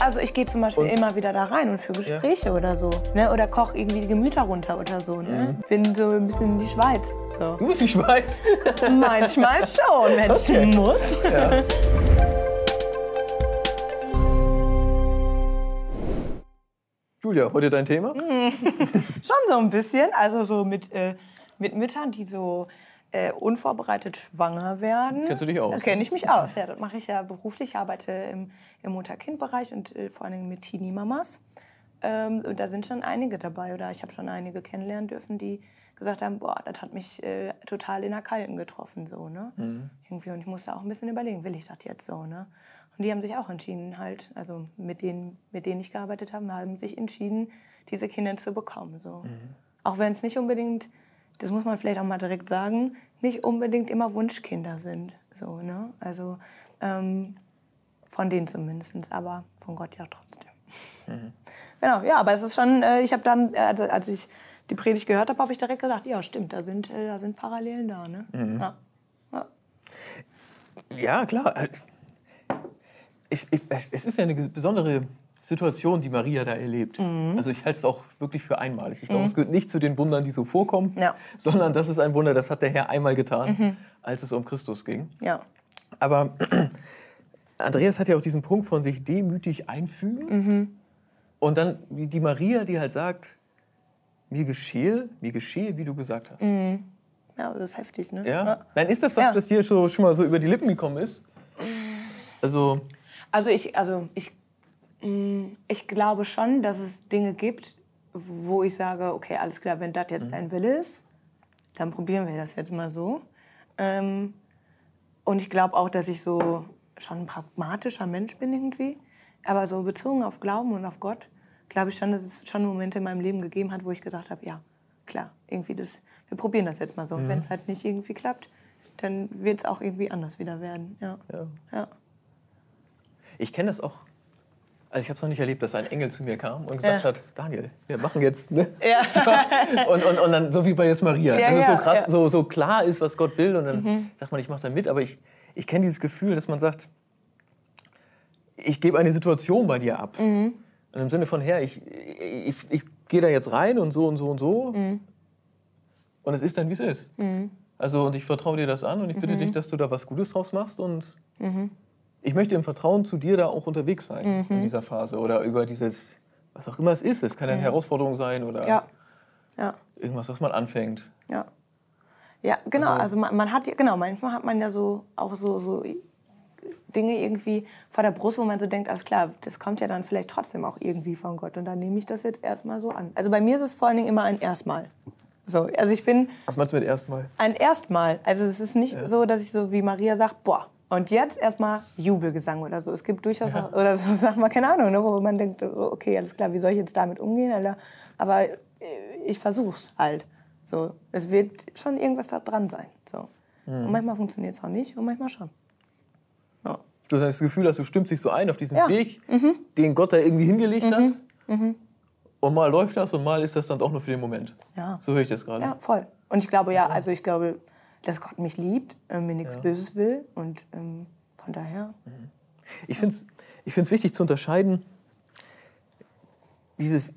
Also ich gehe zum Beispiel Und- immer wieder da rein und für Gespräche oder so. Ne? Oder koche irgendwie die Gemüter runter oder so. Ne? Bin so ein bisschen in die Schweiz. So. Du bist die Schweiz. Manchmal schon, wenn Okay. ich muss. ja. Julia, heute dein Thema? Schon so ein bisschen. Also so mit, äh, mit Müttern, die so äh, unvorbereitet schwanger werden. Kennst du dich aus? Da kenne ich mich aus. Ja, das mache ich ja beruflich. Ich arbeite im, im Mutter-Kind-Bereich und äh, vor allem mit Teenie-Mamas. Ähm, und da sind schon einige dabei. Oder ich habe schon einige kennenlernen dürfen, die gesagt haben, boah, das hat mich äh, total in der Kalten getroffen. So, ne? Mhm. Irgendwie. Und ich musste auch ein bisschen überlegen, will ich das jetzt so? Ne? Und die haben sich auch entschieden, halt, also mit denen, mit denen ich gearbeitet habe, haben sich entschieden, diese Kinder zu bekommen. So. Auch wenn es nicht unbedingt, das muss man vielleicht auch mal direkt sagen, nicht unbedingt immer Wunschkinder sind. So, ne? Also ähm, von denen zumindest, aber von Gott ja trotzdem. Genau, ja, aber es ist schon, äh, ich habe dann, äh, also, als ich die Predigt gehört habe, habe ich direkt gesagt, ja, stimmt, da sind, äh, da sind Parallelen da. Ne? Ja. Ja. Ja, klar. Ich, ich, es es ist ja eine besondere Situation, die Maria da erlebt. Mhm. Also ich halte es auch wirklich für einmalig. Ich glaube, es gehört nicht zu den Wundern, die so vorkommen, Ja. sondern das ist ein Wunder, das hat der Herr einmal getan, als es um Christus ging. ja. Aber Andreas hat ja auch diesen Punkt von sich demütig einfügen. Und dann die Maria, die halt sagt, mir geschehe, mir geschehe, wie du gesagt hast. Ja, das ist heftig, ne? Ja? Nein, ist das was, Ja. das dir so, schon mal so über die Lippen gekommen ist? Also, Also ich, also ich, ich glaube schon, dass es Dinge gibt, wo ich sage, okay, alles klar, wenn das jetzt dein Wille ist, dann probieren wir das jetzt mal so. Ähm, und ich glaube auch, dass ich so schon ein pragmatischer Mensch bin irgendwie. Aber so bezogen auf Glauben und auf Gott, glaube ich schon, dass es schon Momente in meinem Leben gegeben hat, wo ich gesagt habe, ja, klar, irgendwie das, wir probieren das jetzt mal so. Wenn es halt nicht irgendwie klappt, dann wird es auch irgendwie anders wieder werden. Ja. ja. ja. Ich kenne das auch. Also ich habe es noch nicht erlebt, dass ein Engel zu mir kam und gesagt Ja. hat, Daniel, wir machen jetzt, ne? Ja. Und, und, und dann so wie bei jetzt Maria, Ja, dass es so krass. Mhm. so, so klar ist, was Gott will und dann sagt man, ich mache da mit. Aber ich, ich kenne dieses Gefühl, dass man sagt, ich gebe eine Situation bei dir ab. Mhm. Und im Sinne von, Herr, ich, ich, ich gehe da jetzt rein und so und so und so. Mhm. Und es ist dann, wie es ist. Also und ich vertraue dir das an und ich bitte Mhm. dich, dass du da was Gutes draus machst und ich möchte im Vertrauen zu dir da auch unterwegs sein Mhm. in dieser Phase oder über dieses, was auch immer es ist. Es kann eine Herausforderung sein oder Ja. Ja. irgendwas, was man anfängt. Ja. Ja, genau. Also- Also, man, man hat ja- genau, manchmal hat man ja so auch so, so Dinge irgendwie vor der Brust, wo man so denkt, alles klar, das kommt ja dann vielleicht trotzdem auch irgendwie von Gott. Und dann nehme ich das jetzt erstmal so an. Also bei mir ist es vor allen Dingen immer ein Erstmal. So, also ich bin Was meinst du mit erstmal? ein Erstmal. Also es ist nicht so, dass ich so wie Maria sagt, boah, und jetzt erstmal Jubelgesang oder so. Es gibt durchaus auch, oder so, sag mal, keine Ahnung, ne, wo man denkt, okay, alles klar, wie soll ich jetzt damit umgehen? Alter? Aber äh, ich versuch's halt. So, es wird schon irgendwas da dran sein. So. Und manchmal funktioniert es auch nicht und manchmal schon. Ja. Du hast das Gefühl, dass du stimmst dich so ein auf diesen Ja. Mhm. Weg, den Gott da irgendwie hingelegt hat. Und mal läuft das und mal ist das dann doch nur für den Moment. Ja. So höre ich das gerade. ja, voll. Und ich glaube, ja, also ich glaube, dass Gott mich liebt, äh, mir nichts Böses will und ähm, von daher. Ich finde es ich find's wichtig zu unterscheiden, dieses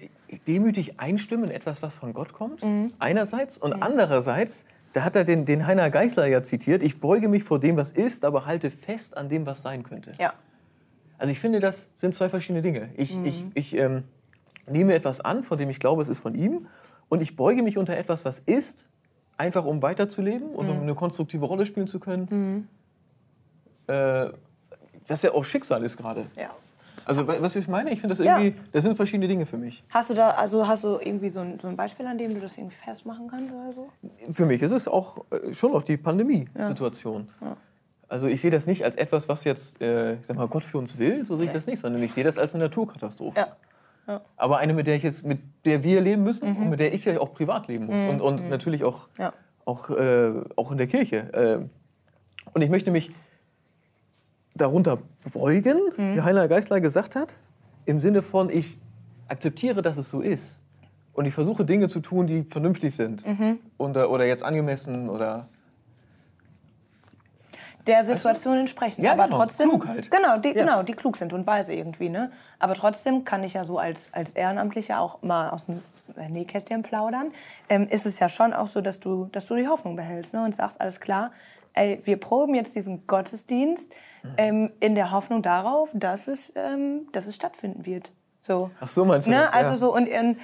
demütig einstimmen in etwas, was von Gott kommt, Mhm. einerseits. Und andererseits, da hat er den, den Heiner Geißler ja zitiert, ich beuge mich vor dem, was ist, aber halte fest an dem, was sein könnte. Ja. Also ich finde, das sind zwei verschiedene Dinge. Ich, Mhm. ich, ich ähm, nehme etwas an, von dem ich glaube, es ist von ihm. Und ich beuge mich unter etwas, was ist, einfach um weiterzuleben und Mhm. um eine konstruktive Rolle spielen zu können. Äh, was ja auch Schicksal ist gerade. ja. Also was ich meine, ich finde das Ja. irgendwie, das sind verschiedene Dinge für mich. Hast du da, also hast du irgendwie so ein, so ein Beispiel, an dem du das irgendwie festmachen kannst oder so? Für mich ist es auch äh, schon auch die Pandemie-Situation. Also ich sehe das nicht als etwas, was jetzt, äh, ich sag mal, Gott für uns will, so sehe ich das nicht, sondern ich sehe das als eine Naturkatastrophe. Ja. Aber eine, mit der ich jetzt, mit der wir leben müssen und mit der ich ja auch privat leben muss und, und natürlich auch, Ja. auch, äh, auch in der Kirche. Äh, und ich möchte mich darunter beugen, wie Heiner Geisler gesagt hat, im Sinne von, ich akzeptiere, dass es so ist. Und ich versuche Dinge zu tun, die vernünftig sind und, äh, oder jetzt angemessen oder der Situation entsprechen. Ja, aber genau. trotzdem, Klug halt. Genau, die, Ja. genau, die klug sind und weise irgendwie. Ne? Aber trotzdem kann ich ja so als, als Ehrenamtlicher auch mal aus dem äh, Nähkästchen plaudern. Ähm, ist es ja schon auch so, dass du, dass du die Hoffnung behältst ne? und sagst, alles klar, ey, wir proben jetzt diesen Gottesdienst Mhm. ähm, in der Hoffnung darauf, dass es, ähm, dass es stattfinden wird. So. Ach so, meinst du Ne? das? Also Ja. so und ähm,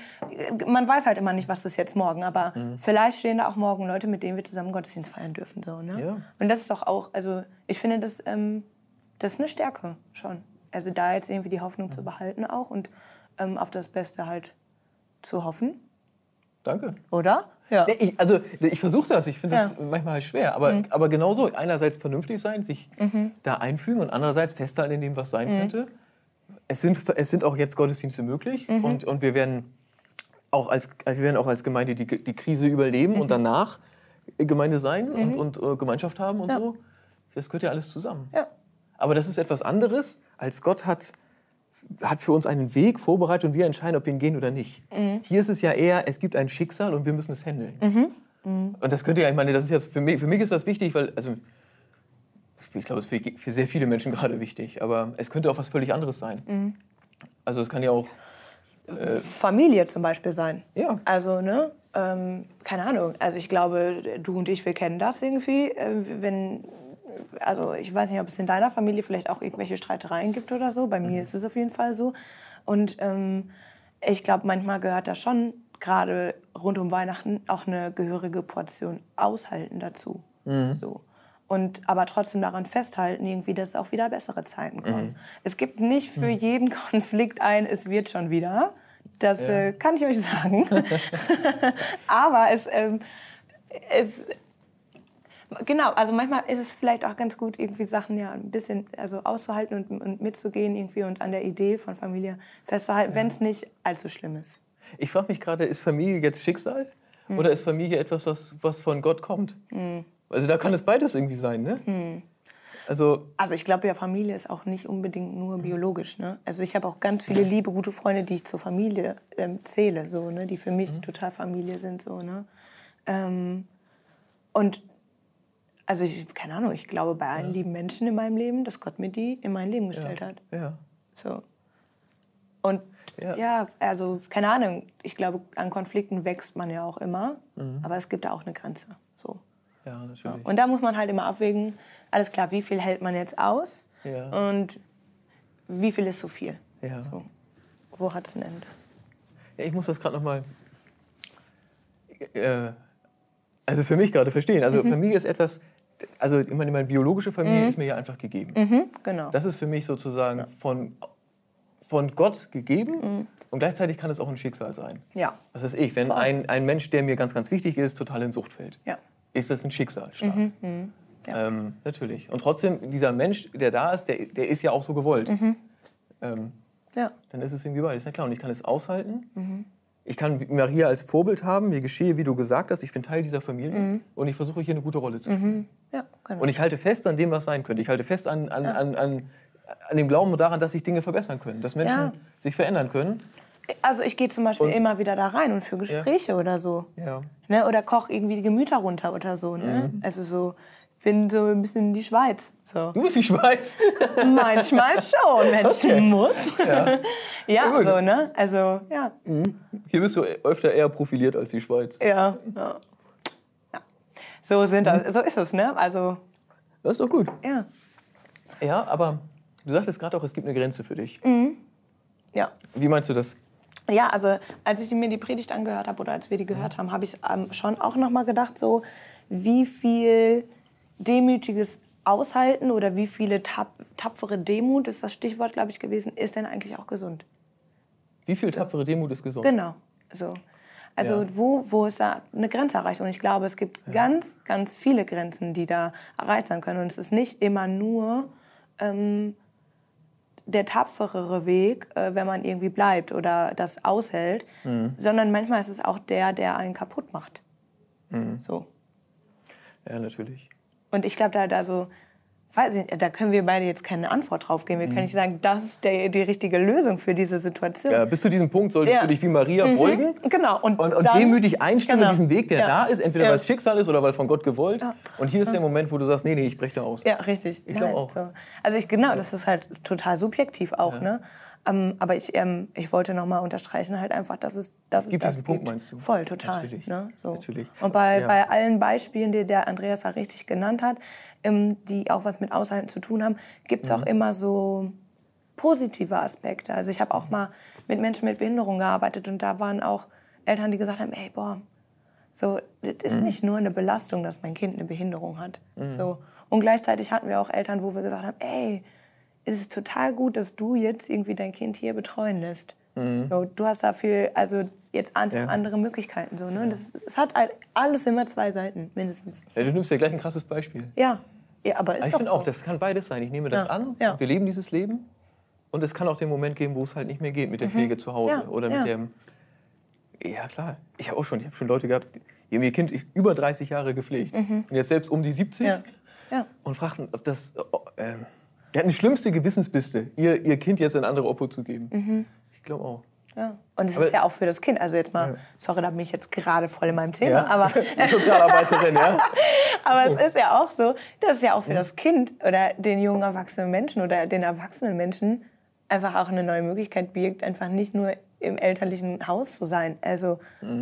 man weiß halt immer nicht, was das jetzt morgen, aber Mhm. vielleicht stehen da auch morgen Leute, mit denen wir zusammen Gottesdienst feiern dürfen. So, ne? Ja. Und das ist doch auch, also ich finde, das, ähm, das ist eine Stärke schon. Also da jetzt irgendwie die Hoffnung Mhm. zu behalten auch und ähm, auf das Beste halt zu hoffen, Danke. oder? Ja. Nee, ich, also ich versuche das, ich finde das Ja. Mhm. manchmal halt schwer, aber, aber genauso, einerseits vernünftig sein, sich da einfügen und andererseits festhalten in dem, was sein Mhm. könnte. Es sind, es sind auch jetzt Gottesdienste möglich Mhm. und, und wir, werden auch als, wir werden auch als Gemeinde die, die Krise überleben Mhm. und danach Gemeinde sein und, und äh, Gemeinschaft haben und Ja. so. Das gehört ja alles zusammen. Ja. Aber das ist etwas anderes, als Gott hat, hat für uns einen Weg vorbereitet und wir entscheiden, ob wir ihn gehen oder nicht. Mhm. Hier ist es ja eher, es gibt ein Schicksal und wir müssen es handeln. Mhm. Und das könnte ja, ich meine, das ist jetzt für mich, für mich ist das wichtig, weil, also, ich glaube, es ist für, sehr viele Menschen gerade wichtig, aber es könnte auch was völlig anderes sein. Mhm. Also es kann ja auch, Familie zum Beispiel sein. Ja. Also, ne? Ähm, keine Ahnung. Also ich glaube, du und ich, wir kennen das irgendwie. Äh, wenn, also ich weiß nicht, ob es in deiner Familie vielleicht auch irgendwelche Streitereien gibt oder so. Bei mir ist es auf jeden Fall so. Und ähm, ich glaube, manchmal gehört da schon gerade rund um Weihnachten auch eine gehörige Portion Aushalten dazu. So. Und aber trotzdem daran festhalten, irgendwie, dass auch wieder bessere Zeiten kommen. Es gibt nicht für jeden Konflikt ein, es wird schon wieder. Das äh, kann ich euch sagen. aber es, ähm, es Genau, also manchmal ist es vielleicht auch ganz gut, irgendwie Sachen ja ein bisschen also auszuhalten und, und mitzugehen irgendwie und an der Idee von Familie festzuhalten, wenn es nicht allzu schlimm ist. ich frage mich gerade, ist Familie jetzt Schicksal Hm. oder ist Familie etwas, was, was von Gott kommt? Also da kann es beides irgendwie sein, ne? Hm. Also, Also ich glaube ja, Familie ist auch nicht unbedingt nur biologisch. Ne? Also ich habe auch ganz viele liebe, gute Freunde, die ich zur Familie ähm, zähle, so, ne? die für mich total Familie sind. So, ne? ähm, und also ich, keine Ahnung, ich glaube bei allen lieben Menschen in meinem Leben, dass Gott mir die in mein Leben gestellt hat. ja. So. Und Ja. ja. also keine Ahnung, ich glaube, an Konflikten wächst man ja auch immer, aber es gibt da auch eine Grenze. So. Ja, natürlich. Und da muss man halt immer abwägen, alles klar, wie viel hält man jetzt aus Ja. und wie viel ist zu viel. Ja. So. Wo hat es ein Ende? Ja, ich muss das gerade noch mal. Äh, also für mich gerade verstehen. Also Mhm. Familie ist etwas. Also ich meine, meine biologische Familie ist mir ja einfach gegeben. Mhm, genau. Das ist für mich sozusagen von, von Gott gegeben und gleichzeitig kann es auch ein Schicksal sein. ja. Was weiß ich, wenn ein, ein Mensch, der mir ganz, ganz wichtig ist, total in Sucht fällt, Ja. Ist das ein Schicksalsschlag. Mhm, ja. Ähm, natürlich. Und trotzdem, dieser Mensch, der da ist, der, der ist ja auch so gewollt. Mhm. Ähm, ja. dann ist es irgendwie beides. Na klar, und ich kann es aushalten. Mhm. Ich kann Maria als Vorbild haben, mir geschehe, wie du gesagt hast, ich bin Teil dieser Familie Mhm. und ich versuche hier eine gute Rolle zu spielen. Ja, genau. Und ich halte fest an dem, was sein könnte. Ich halte fest an, an, an, an, an dem Glauben und daran, dass sich Dinge verbessern können, dass Menschen Ja. sich verändern können. Also ich gehe zum Beispiel Und- immer wieder da rein und für Gespräche oder so. Ja. Ne? Oder koch irgendwie die Gemüter runter oder so. Ne? Mhm. Also so, ich bin so ein bisschen die Schweiz. So. Du bist die Schweiz. Manchmal schon, wenn ich muss. Ja. Ja, so, ne? Also, ja. Hier bist du öfter eher profiliert als die Schweiz. Ja. ja. ja. So, sind das, so ist es, ne? Also, Das ist doch gut. ja. Ja, aber du sagtest gerade auch, es gibt eine Grenze für dich. Mhm. Ja. Wie meinst du das? Ja, also als ich mir die Predigt angehört habe oder als wir die gehört haben, habe ich ähm, schon auch noch mal gedacht, so wie viel demütiges Aushalten oder wie viele tap tapfere Demut ist das Stichwort, glaube ich, gewesen, ist denn eigentlich auch gesund? Wie viel tapfere Demut ist gesund? Genau. So. Also Ja. wo, wo ist da eine Grenze erreicht? Und ich glaube, es gibt ganz, ganz viele Grenzen, die da erreicht sein können. Und es ist nicht immer nur ähm, der tapferere Weg, äh, wenn man irgendwie bleibt oder das aushält, Mhm. sondern manchmal ist es auch der, der einen kaputt macht. Mhm. So. Ja, natürlich. Und ich glaube, da, also, nicht, da können wir beide jetzt keine Antwort drauf geben. Wir können nicht sagen, das ist der, die richtige Lösung für diese Situation. Ja, bis zu diesem Punkt solltest Ja. du dich wie Maria beugen Genau. Und, und, und dann- demütig einstimmen Genau. in diesen Weg, der Ja. da ist, entweder weil es Schicksal ist oder weil von Gott gewollt. Und hier ist der Moment, wo du sagst, nee, nee, ich breche da aus. Ja, richtig. Ich glaub Nein, auch. So. Also ich, genau, das ist halt total subjektiv auch, ne? Ähm, aber ich, ähm, ich wollte nochmal unterstreichen halt einfach, dass es, dass es gibt das diesen Punkt, gibt. meinst du? Voll, total. Natürlich, Ne? So. natürlich. Und bei, Ja. bei allen Beispielen, die der Andreas da richtig genannt hat, ähm, die auch was mit Aushalten zu tun haben, gibt es auch Mhm. immer so positive Aspekte. Also ich habe auch mal mit Menschen mit Behinderung gearbeitet und da waren auch Eltern, die gesagt haben, ey, boah, so, das ist Mhm. nicht nur eine Belastung, dass mein Kind eine Behinderung hat. So. Und gleichzeitig hatten wir auch Eltern, wo wir gesagt haben, ey, es ist total gut, dass du jetzt irgendwie dein Kind hier betreuen lässt. So, du hast dafür also jetzt einfach Mhm. Ja. andere Möglichkeiten. So, ne? das, es hat alles immer zwei Seiten, mindestens. Ja, du nimmst ja gleich ein krasses Beispiel. Ja, ja aber ist Aber ich finde so. auch, das kann beides sein. Ich nehme das an, ja. wir leben dieses Leben. Und es kann auch den Moment geben, wo es halt nicht mehr geht mit der Pflege zu Hause Mhm. Ja, oder mit dem. Ja, klar. Ich habe auch schon, ich habe schon Leute gehabt, die haben ihr Kind über 30 Jahre gepflegt. Und jetzt selbst um die 70 Mhm. Ja. Ja. und fragten, ob das. Oh, die hatten die schlimmste Gewissensbiste, ihr, ihr Kind jetzt in andere Obhut zu geben. Mhm. Ich glaube auch. Ja. Und es ist ja auch für das Kind. Also jetzt mal, Ja. sorry, da bin ich jetzt gerade voll in meinem Thema, aber, Sozialarbeiterin, ja. aber es ist ja auch so, dass es ja auch für das Kind oder den jungen erwachsenen Menschen oder den erwachsenen Menschen einfach auch eine neue Möglichkeit birgt, einfach nicht nur im elterlichen Haus zu sein. Also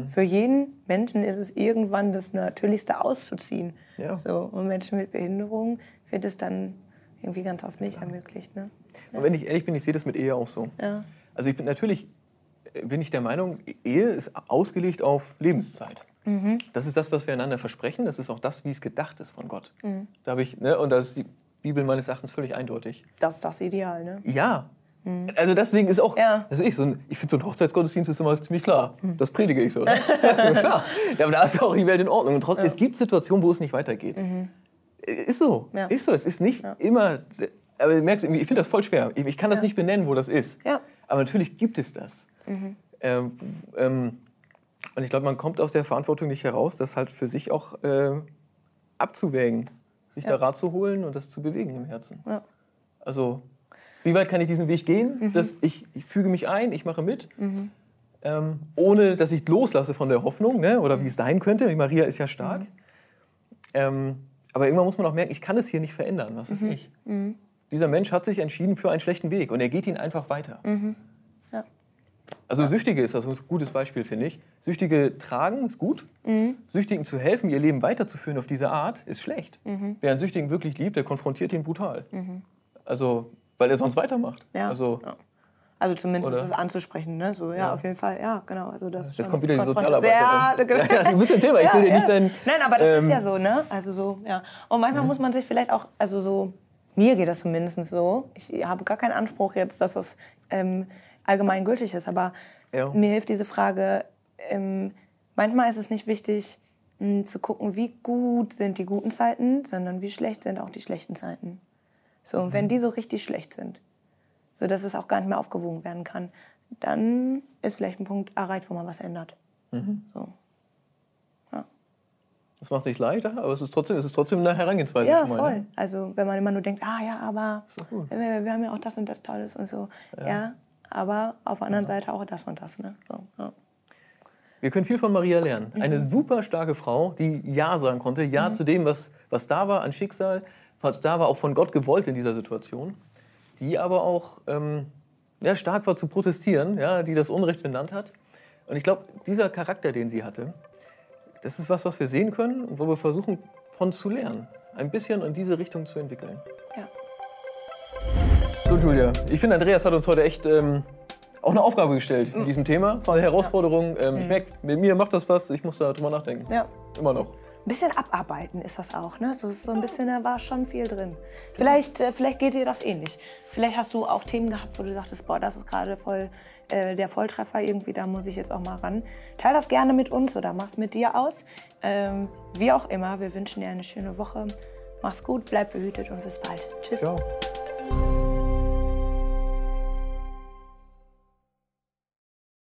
für jeden Menschen ist es irgendwann das Natürlichste auszuziehen. Ja. So, und Menschen mit Behinderung wird es dann irgendwie ganz oft nicht ermöglicht. Ne? Und wenn ich ehrlich bin, ich sehe das mit Ehe auch so. Ja. Also ich bin natürlich äh, bin ich der Meinung, Ehe ist ausgelegt auf Lebenszeit. Mhm. Das ist das, was wir einander versprechen. Das ist auch das, wie es gedacht ist von Gott. Mhm. Da habe ich, ne, und da ist die Bibel meines Erachtens völlig eindeutig. Das ist das Ideal. Ne? Ja. Also deswegen ist auch, Mhm. Ja. Mhm. also ich, so ein, ich finde so ein Hochzeitsgottesdienst ist immer ziemlich klar. Das predige ich so. Ne? Das ist mir klar. Ja, aber da ist ja auch die Welt in Ordnung. Und trotzdem, es gibt Situationen, wo es nicht weitergeht. Ist so. Mhm. Ja. Ist so. Es ist nicht immer. Aber du merkst, ich finde das voll schwer. Ich, ich kann das Ja. nicht benennen, wo das ist. Ja. Aber natürlich gibt es das. Ähm, ähm, und ich glaube, man kommt aus der Verantwortung nicht heraus, das halt für sich auch äh, abzuwägen, sich da Rat zu holen und das zu bewegen im Herzen. Ja. Also, wie weit kann ich diesen Weg gehen, dass ich, ich füge mich ein, ich mache mit, ähm, ohne dass ich loslasse von der Hoffnung, ne? oder wie es sein könnte. Die Maria ist ja stark. Ähm, aber irgendwann muss man auch merken, ich kann es hier nicht verändern, was ist ich. Dieser Mensch hat sich entschieden für einen schlechten Weg und er geht ihn einfach weiter. Ja. Also Süchtige ist das ein gutes Beispiel, finde ich. Süchtige tragen ist gut. Süchtigen zu helfen, ihr Leben weiterzuführen auf diese Art, ist schlecht. Wer einen Süchtigen wirklich liebt, der konfrontiert ihn brutal. Also, weil er sonst weitermacht. Ja. Also, ja. Also zumindest Oder? das anzusprechen, ne? So, ja, Ja. auf jeden Fall, ja, genau. Also das ist Jetzt kommt wieder die konfront- Sozialarbeiterin. Ja, genau. Ja, ja, du bist im Thema, ich will dir nicht dein, Nein, aber das ähm, ist ja so, ne? Also so, ja. Und manchmal muss man sich vielleicht auch, also so, mir geht das zumindest so. Ich habe gar keinen Anspruch jetzt, dass das ähm, allgemein gültig ist, aber mir hilft diese Frage, ähm, manchmal ist es nicht wichtig, mh, zu gucken, wie gut sind die guten Zeiten, sondern wie schlecht sind auch die schlechten Zeiten. So, und Mhm. wenn die so richtig schlecht sind, so dass es auch gar nicht mehr aufgewogen werden kann, dann ist vielleicht ein Punkt erreicht, wo man was ändert. Mhm. So. Das macht es nicht leichter, aber es ist trotzdem, es ist trotzdem eine Herangehensweise Ja, voll. Ne? Also wenn man immer nur denkt, ah ja, aber gut. wir, wir haben ja auch das und das Tolles und so. Ja, aber auf der anderen Seite auch das und das. Ne? So, ja. Wir können viel von Maria lernen. Mhm. Eine super starke Frau, die Ja sagen konnte. Ja zu dem, was, was da war an Schicksal, was da war, auch von Gott gewollt in dieser Situation. Die aber auch ähm, ja, stark war zu protestieren, ja, die das Unrecht benannt hat. Und ich glaube, dieser Charakter, den sie hatte, das ist was, was wir sehen können und wo wir versuchen, von zu lernen. Ein bisschen in diese Richtung zu entwickeln. Ja. So, Julia, ich finde, Andreas hat uns heute echt ähm, auch eine Aufgabe gestellt in diesem Thema. Eine Herausforderung. Ähm, Ich merke, mit mir macht das was. Ich muss da drüber nachdenken. ja. Immer noch. Ein bisschen abarbeiten ist das auch. Ne? So, so ein bisschen, da war schon viel drin. Vielleicht, äh, vielleicht geht dir das ähnlich. Vielleicht hast du auch Themen gehabt, wo du dachtest, boah, das ist gerade voll äh, der Volltreffer irgendwie, da muss ich jetzt auch mal ran. Teil das gerne mit uns oder mach's mit dir aus. Ähm, wie auch immer, wir wünschen dir eine schöne Woche. Mach's gut, bleib behütet und bis bald. Tschüss. Ciao.